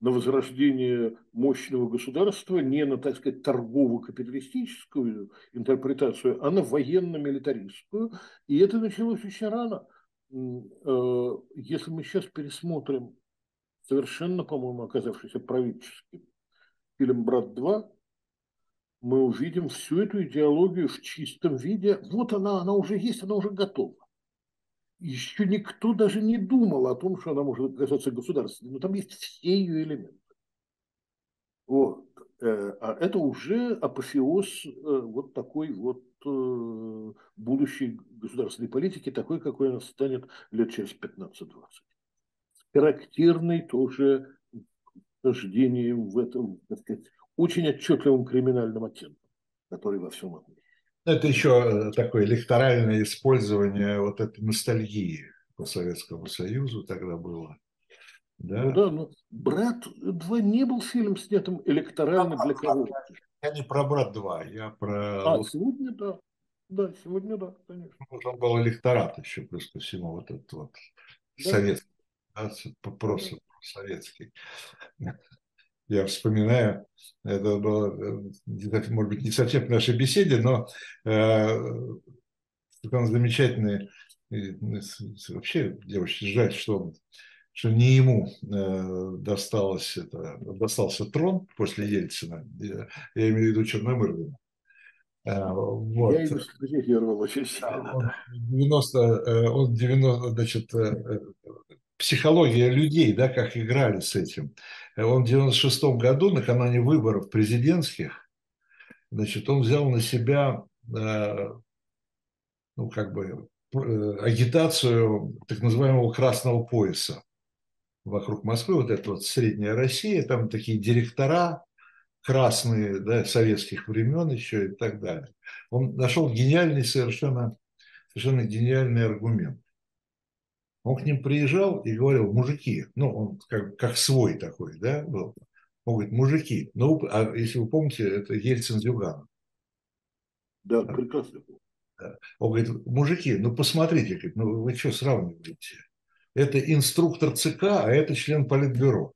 на возрождение мощного государства, не на, так сказать, торгово-капиталистическую интерпретацию, а на военно-милитаристскую. И это началось очень рано. Э, если мы сейчас пересмотрим совершенно, по-моему, оказавшийся правительским фильм «Брат 2», мы увидим всю эту идеологию в чистом виде. Вот она, она уже есть, она уже готова. Еще никто даже не думал о том, что она может оказаться государственной, но там есть все ее элементы. Вот. Э, а это уже апофеоз э, вот такой вот будущей государственной политики, такой, какой она станет лет через 15-20. Характерный тоже рождением в этом, так сказать, очень отчетливым криминальным оттенком, который во всем этом. Это еще такое электоральное использование вот этой ностальгии по Советскому Союзу тогда было. Да. Ну да, но «Брат 2» не был фильм, снятым электорально для кого-то. Я не про «Брат 2», я про... А, сегодня да. Да, сегодня да, конечно. Ну, там был электорат еще плюс ко всему, вот этот вот да. советский, да, просто советский. Я вспоминаю, это было, может быть, не совсем в нашей беседе, но э, он замечательный, вообще, я очень жаль, что он что не ему э, досталось это, достался трон после Ельцина, я, я имею в виду Черномырдина. Э, вот. Я сфотографировал очень сильно. Он 90, э, он 90, значит, психология людей, да, как играли с этим. Он в 96 году, накануне выборов президентских, значит, он взял на себя, ну, как бы, агитацию так называемого красного пояса вокруг Москвы, вот эта вот средняя Россия, там такие директора красные, да, советских времен еще и так далее. Он нашел гениальный совершенно, совершенно гениальный аргумент. Он к ним приезжал и говорил, мужики, ну, он как, как свой такой, да, был. Он говорит, мужики, ну, а если вы помните, это Ельцин-Зюганов. Да, прекрасно. Он говорит, мужики, ну, посмотрите, ну, вы что сравниваете? Это инструктор ЦК, а это член Политбюро.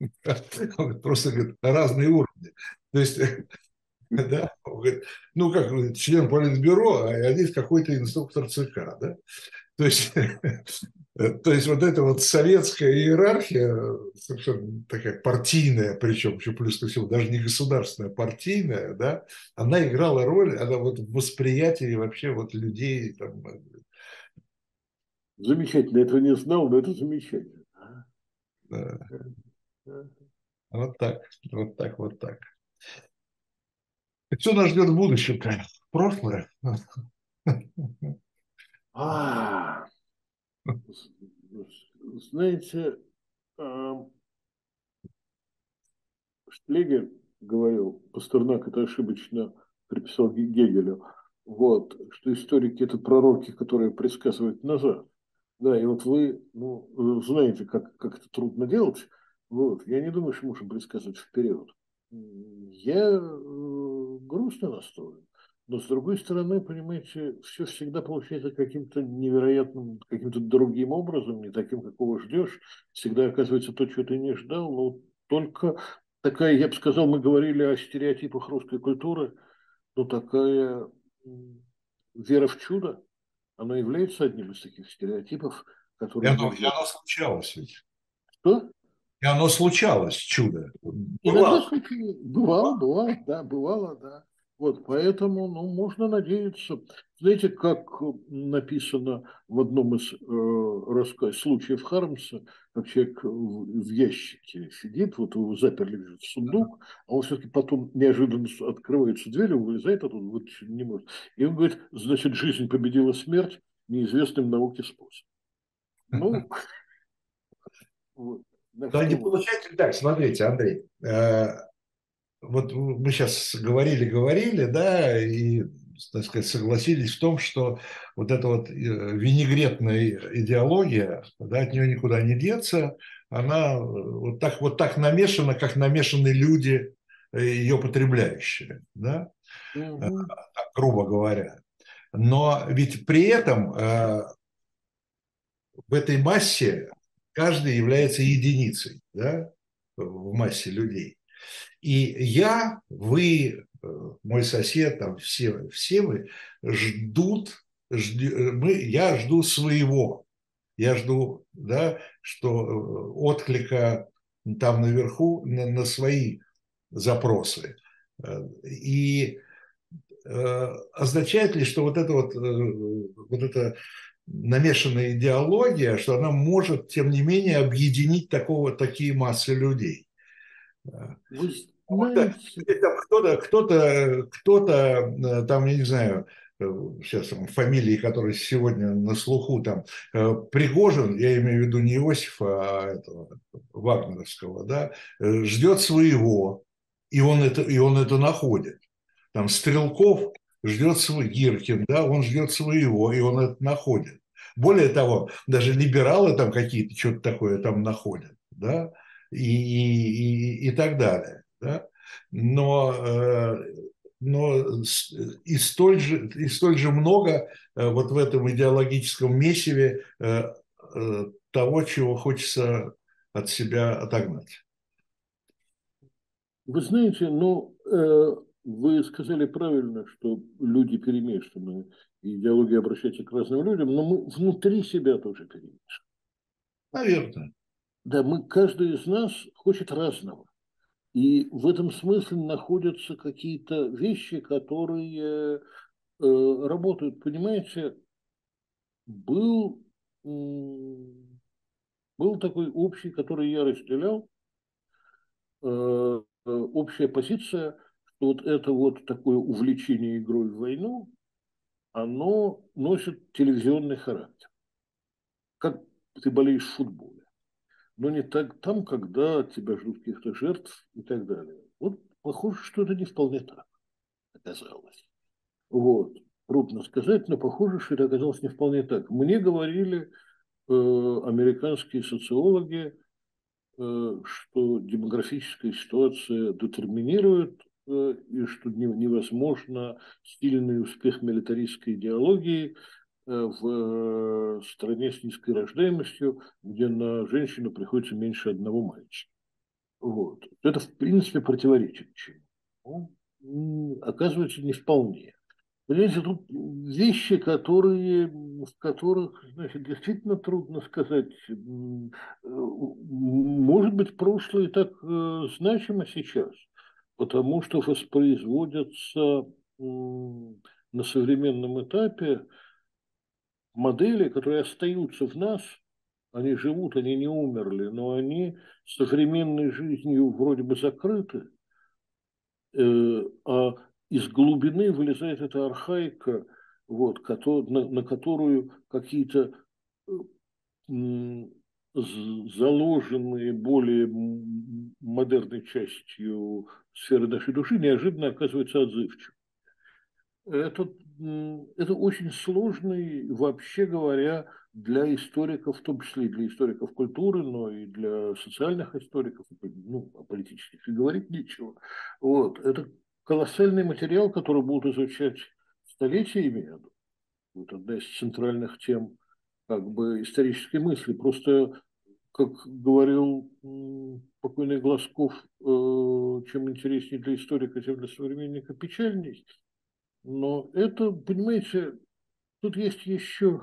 Просто говорит, разные уровни. То есть, да, говорит, ну как, член Политбюро, а здесь какой-то инструктор ЦК, да. То есть, то есть вот эта вот советская иерархия, совершенно такая партийная, причем еще плюс ко всему, даже не государственная, партийная, да, она играла роль, она вот в восприятии вообще вот людей там, Замечательно, этого не знал, но это замечательно. Да. Вот так, вот так, вот так. Что нас ждет в будущем? Прошлое? А, знаете, а, Шлегель говорил, Пастернак это ошибочно приписал Гегелю, вот, что историки – это пророки, которые предсказывают назад. Да, и вот вы, ну, знаете, как, как это трудно делать. Вот. Я не думаю, что можем предсказывать вперед. Я э, грустно настроен. Но с другой стороны, понимаете, все всегда получается каким-то невероятным, каким-то другим образом, не таким, какого ждешь. Всегда оказывается то, чего ты не ждал. Но только такая, я бы сказал, мы говорили о стереотипах русской культуры, но такая вера в чудо, оно является одним из таких стереотипов, которые... И оно, и оно случалось ведь. Что? И оно случалось, чудо. Бывало. Иногда, бывало, бывало, да, бывало, да. Вот, поэтому, ну, можно надеяться. Знаете, как написано в одном из э, рассказ, случаев Хармса, как человек в, в ящике сидит, вот его заперли в сундук, а он все-таки потом неожиданно открывается дверь, он вылезает оттуда, вот не может. И он говорит, значит, жизнь победила смерть неизвестным науке способом. Ну, вот. Да не получается так, смотрите, Андрей, э, вот мы сейчас говорили, говорили, да, и, так сказать, согласились в том, что вот эта вот э, винегретная идеология, да, от нее никуда не деться, она вот так, вот так намешана, как намешаны люди, э, ее потребляющие, да, угу. грубо говоря. Но ведь при этом в этой массе каждый является единицей, да, в массе людей. И я, вы, э, мой сосед, там все, все вы ждут, жди, э, мы, я жду своего. Я жду, да, что э, отклика там наверху на, на свои запросы. И означает ли, что вот это вот, вот эта намешанная идеология, что она может, тем не менее, объединить такого, такие массы людей? Вы кто-то, кто-то, кто-то, там, я не знаю, сейчас там, фамилии, которые сегодня на слуху, там, э, Пригожин, я имею в виду не Иосифа, а этого, Вагнеровского, да, э, ждет своего, и он это, и он это находит. Там Стрелков ждет свой, Гиркин, да, он ждет своего, и он это находит. Более того, даже либералы там какие-то что-то такое там находят, да, и, и, и, так далее, да. Но э, но и столь же, и столь же много э, вот в этом идеологическом месиве э, того, чего хочется от себя отогнать. Вы знаете, ну, вы сказали правильно, что люди перемешаны, идеология обращается к разным людям, но мы внутри себя тоже перемешаны. Наверное. Да, мы, каждый из нас хочет разного. И в этом смысле находятся какие-то вещи, которые э, работают. Понимаете, был, был такой общий, который я разделял, э, общая позиция, что вот это вот такое увлечение игрой в войну, оно носит телевизионный характер. Как ты болеешь в футболе но не так там, когда тебя ждут каких-то жертв и так далее. Вот похоже, что это не вполне так оказалось. Вот. Трудно сказать, но похоже, что это оказалось не вполне так. Мне говорили э, американские социологи, э, что демографическая ситуация детерминирует э, и что не, невозможно сильный успех милитаристской идеологии в э, стране с низкой рождаемостью, где на женщину приходится меньше одного мальчика. Вот. Это, в принципе, противоречит чему. Ну, оказывается, не вполне. Понимаете, тут вещи, которые, в которых значит, действительно трудно сказать. Э, может быть, прошлое так значимо сейчас, потому что воспроизводятся на современном этапе модели, которые остаются в нас, они живут, они не умерли, но они современной жизнью вроде бы закрыты, э, а из глубины вылезает эта архаика, вот, на, на которую какие-то э, заложенные более модерной частью сферы нашей души неожиданно оказываются отзывчивы. Это это очень сложный, вообще говоря, для историков, в том числе и для историков культуры, но и для социальных историков, ну, о политических и говорить нечего. Вот. Это колоссальный материал, который будут изучать столетиями. Вот одна из центральных тем как бы исторической мысли. Просто, как говорил покойный Глазков, э, чем интереснее для историка, тем для современника печальней. Но это, понимаете, тут есть еще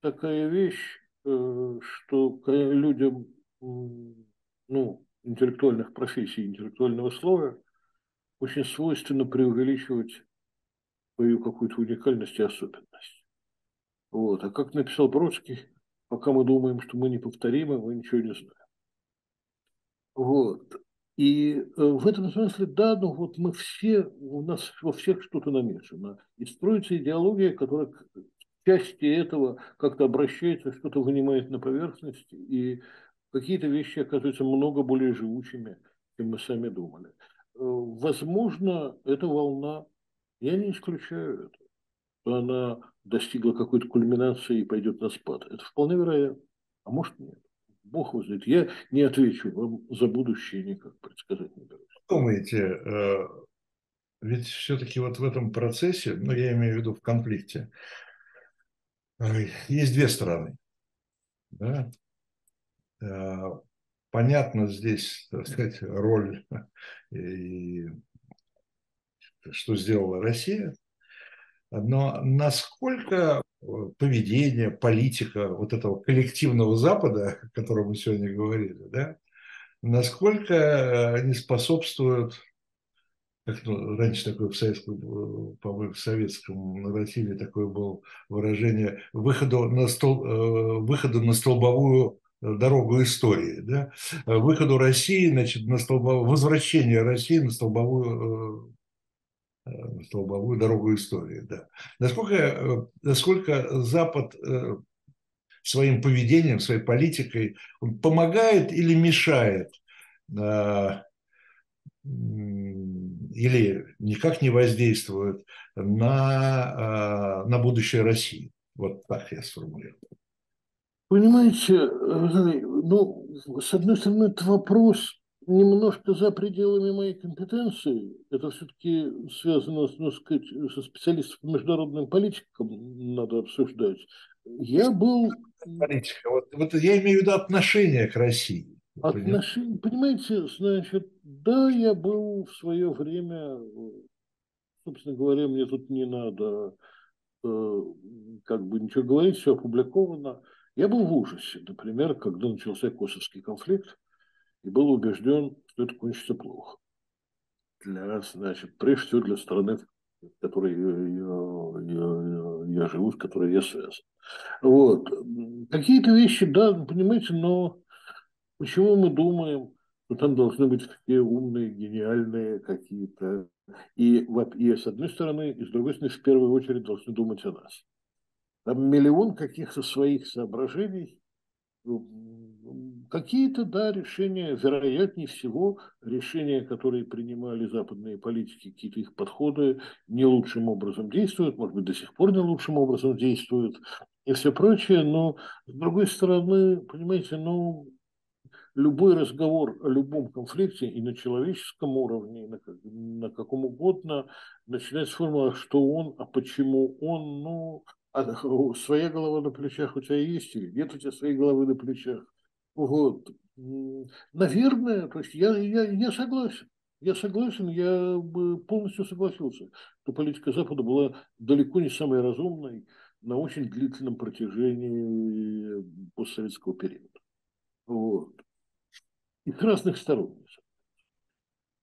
такая вещь, э, что людям ну, интеллектуальных профессий, интеллектуального слова очень свойственно преувеличивать свою какую-то уникальность и особенность. Вот. А как написал Бродский, пока мы думаем, что мы неповторимы, мы ничего не знаем. Вот. И э, в этом смысле, да, ну вот мы все, у нас во всех что-то намешано. И строится идеология, которая к части этого как-то обращается, что-то вынимает на поверхность, и какие-то вещи оказываются много более живучими, чем мы сами думали. Э, возможно, эта волна, я не исключаю это, что она достигла какой-то кульминации и пойдет на спад. Это вполне вероятно, а может нет. Бог его знает. Я не отвечу вам за будущее никак предсказать не берусь. Думаете, э, ведь все-таки вот в этом процессе, ну, я имею в виду в конфликте, э, есть две стороны. Да? Э, понятно здесь, так сказать, роль и что сделала Россия, но насколько поведение, политика вот этого коллективного Запада, о котором мы сегодня говорили, да, насколько они способствуют как ну, раньше такое в советском, по-моему, в советском нарративе такое было выражение выходу на, стол, э, выходу на столбовую дорогу истории, да? выходу России, значит, на столбовую, возвращение России на столбовую, э, столбовую дорогу истории, да. Насколько, э, насколько Запад своим поведением, своей политикой он помогает или мешает или никак не воздействуют на, на будущее России. Вот так я сформулирую. Понимаете, э, ну, с одной стороны, это вопрос немножко за пределами моей компетенции. Это все-таки связано, ну, сказать, со специалистом по международным политикам надо обсуждать. Я был... Политика. Вот, вот я имею в виду отношение к России. Отношения, понимаете, значит, да, я был в свое время, собственно говоря, мне тут не надо э, как бы ничего говорить, все опубликовано. Я был в ужасе, например, когда начался косовский конфликт, и был убежден, что это кончится плохо. Для, значит, прежде всего для страны, в которой я, я, я, я живу, с которой я связан. Вот. Какие-то вещи, да, понимаете, но Почему мы думаем, что там должны быть все умные, гениальные какие-то? И, и с одной стороны, и с другой стороны, в первую очередь должны думать о нас. Там миллион каких-то своих соображений, какие-то, да, решения, вероятнее всего, решения, которые принимали западные политики, какие-то их подходы не лучшим образом действуют, может быть, до сих пор не лучшим образом действуют и все прочее, но, с другой стороны, понимаете, ну, любой разговор о любом конфликте и на человеческом уровне, и на, на каком угодно, начинается с формулы, что он, а почему он, ну, а, своя голова на плечах у тебя есть или нет у тебя своей головы на плечах. Вот. Наверное, то есть я, я, я согласен. Я согласен, я бы полностью согласился, что политика Запада была далеко не самой разумной на очень длительном протяжении постсоветского периода. Вот и с разных сторон.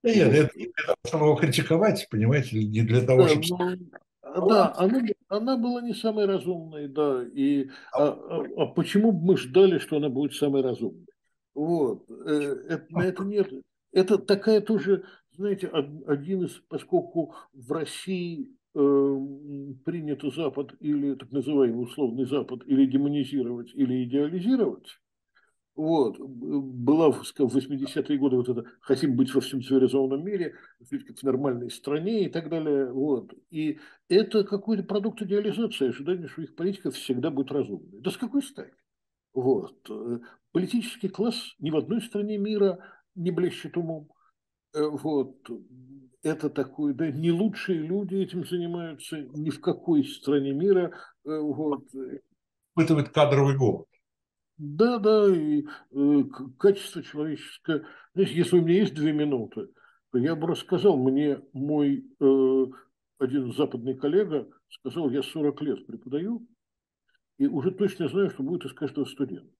Да нет, это того, чтобы его критиковать, понимаете, не для того, да, чтобы... Ну, да, она, она была не самой разумной, да, и а, а, а почему бы мы ждали, что она будет самой разумной? Вот, э, это, на это нет. Это такая тоже, знаете, один из, поскольку в России э, принято Запад или так называемый условный Запад или демонизировать, или идеализировать, вот. Была в 80-е годы вот это «хотим быть во всем цивилизованном мире», жить как в нормальной стране и так далее. Вот. И это какой-то продукт идеализации, ожидание, что их политика всегда будет разумной. Да с какой стати? Вот. Политический класс ни в одной стране мира не блещет умом. Э, вот. Это такое, да, не лучшие люди этим занимаются ни в какой стране мира. Э, вот. Испытывает кадровый голод. Да, да, и э, качество человеческое. Знаете, если у меня есть две минуты, то я бы рассказал, мне мой э, один западный коллега сказал, я 40 лет преподаю, и уже точно знаю, что будет из каждого студента.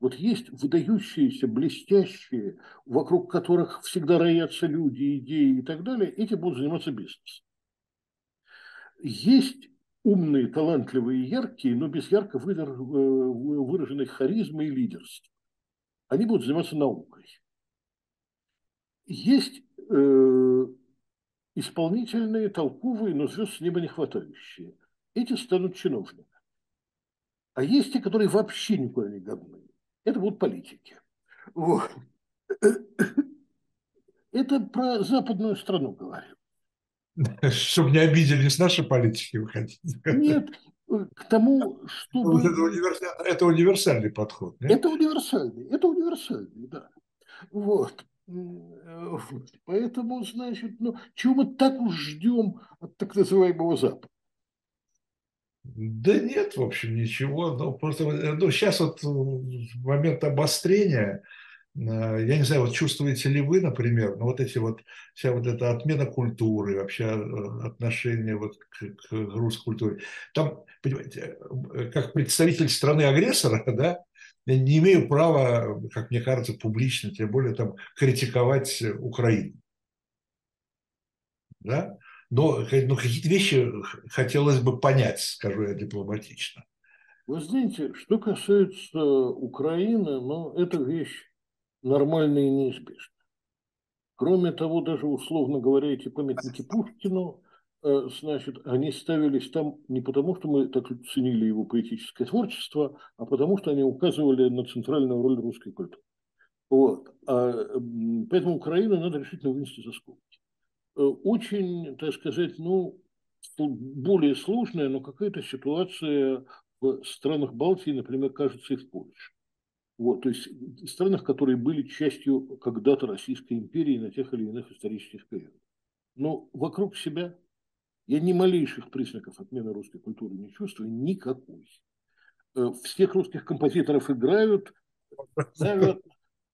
Вот есть выдающиеся, блестящие, вокруг которых всегда роятся люди, идеи и так далее, эти будут заниматься бизнесом. Есть умные, талантливые яркие, но без ярко э, выраженной харизмы и лидерства. Они будут заниматься наукой. Есть э, исполнительные, толковые, но звезд с неба не хватающие. Эти станут чиновниками. А есть те, которые вообще никуда не годны. Это будут политики. Вот. Это про западную страну говорю. Чтобы не обиделись наши политики, вы хотите Нет, к тому, чтобы... Это, универсаль... это универсальный подход. Нет? Это универсальный, это универсальный, да. Вот. Поэтому, значит, ну, чего мы так уж ждем от так называемого Запада? Да нет, в общем, ничего. Ну, просто ну, сейчас вот момент обострения, Э, я не знаю, вот чувствуете ли вы, например, ну вот эти вот, вся вот эта отмена культуры, вообще э, отношение вот к, к русской культуре. Там, понимаете, э, как представитель страны-агрессора, да, Я не имею права, как мне кажется, публично, тем более там критиковать Украину. Да? Но, но какие-то вещи хотелось бы понять, скажу я дипломатично. Вы знаете, что касается Украины, ну, это вещь нормальная и неизбежная. Кроме того, даже условно говоря, эти памятники Пушкину, э, значит, они ставились там не потому, что мы так ценили его поэтическое творчество, а потому, что они указывали на центральную роль русской культуры. Вот. А, поэтому Украину надо решительно вынести за скобки. Э, очень, так сказать, ну, более сложная, но какая-то ситуация в странах Балтии, например, кажется, и в Польше. Вот, то есть в странах, которые были частью когда-то Российской империи на тех или иных исторических периодах. Но вокруг себя я ни малейших признаков отмены русской культуры не чувствую, никакой. Э, всех русских композиторов играют, ставят,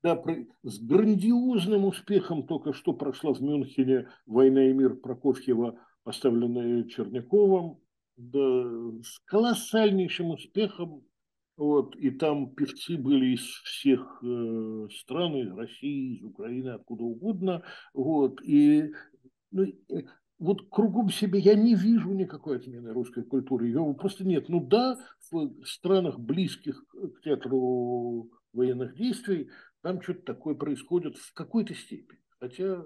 да, с грандиозным успехом только что прошла в Мюнхене «Война и мир» Прокофьева, поставленная Черняковым, да, с колоссальнейшим успехом вот, и там певцы были из всех э, стран, из России, из Украины, откуда угодно. Вот, и ну, э, вот кругом себя я не вижу никакой отмены русской культуры. Ее просто нет. Ну да, в странах, близких к театру военных действий, там что-то такое происходит в какой-то степени. Хотя,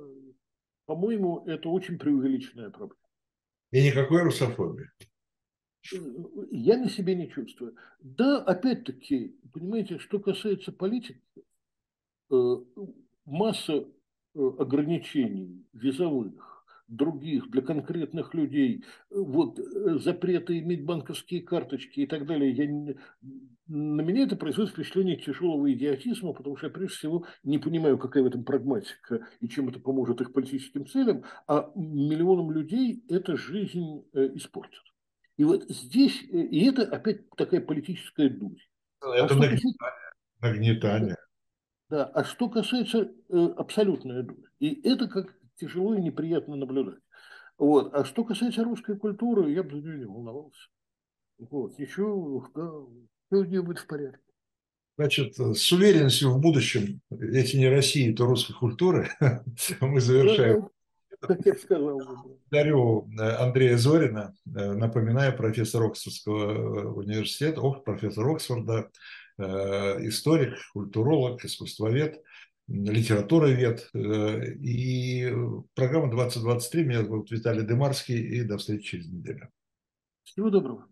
по-моему, это очень преувеличенная проблема. И никакой русофобии я на себе не чувствую. Да, опять-таки, понимаете, что касается политики, э, масса э, ограничений визовых, других для конкретных людей, вот э, запреты иметь банковские карточки и так далее, я не, на меня это производит впечатление тяжелого идиотизма, потому что я прежде всего не понимаю, какая в этом прагматика и чем это поможет их политическим целям, а миллионам людей эта жизнь испортит. И вот здесь, э, и это опять такая политическая дурь. Ну, это а нагнетание. нагнетание. Да, а что касается э, абсолютной дурь, и это как тяжело и неприятно наблюдать. Вот. А что касается русской культуры, я бы за нее не волновался. Вот. Ничего, да, все у нее будет в порядке. Значит, с уверенностью в будущем, если не России, то русской культуры, мы завершаем как я сказал. Благодарю э, Андрея Зорина. Э, напоминаю, профессор Оксфордского э, университета, профессор Оксфорда, историк, культуролог, искусствовед, литературовед. И программа 2023. Меня зовут Виталий Демарский. И до встречи через неделю. Всего доброго.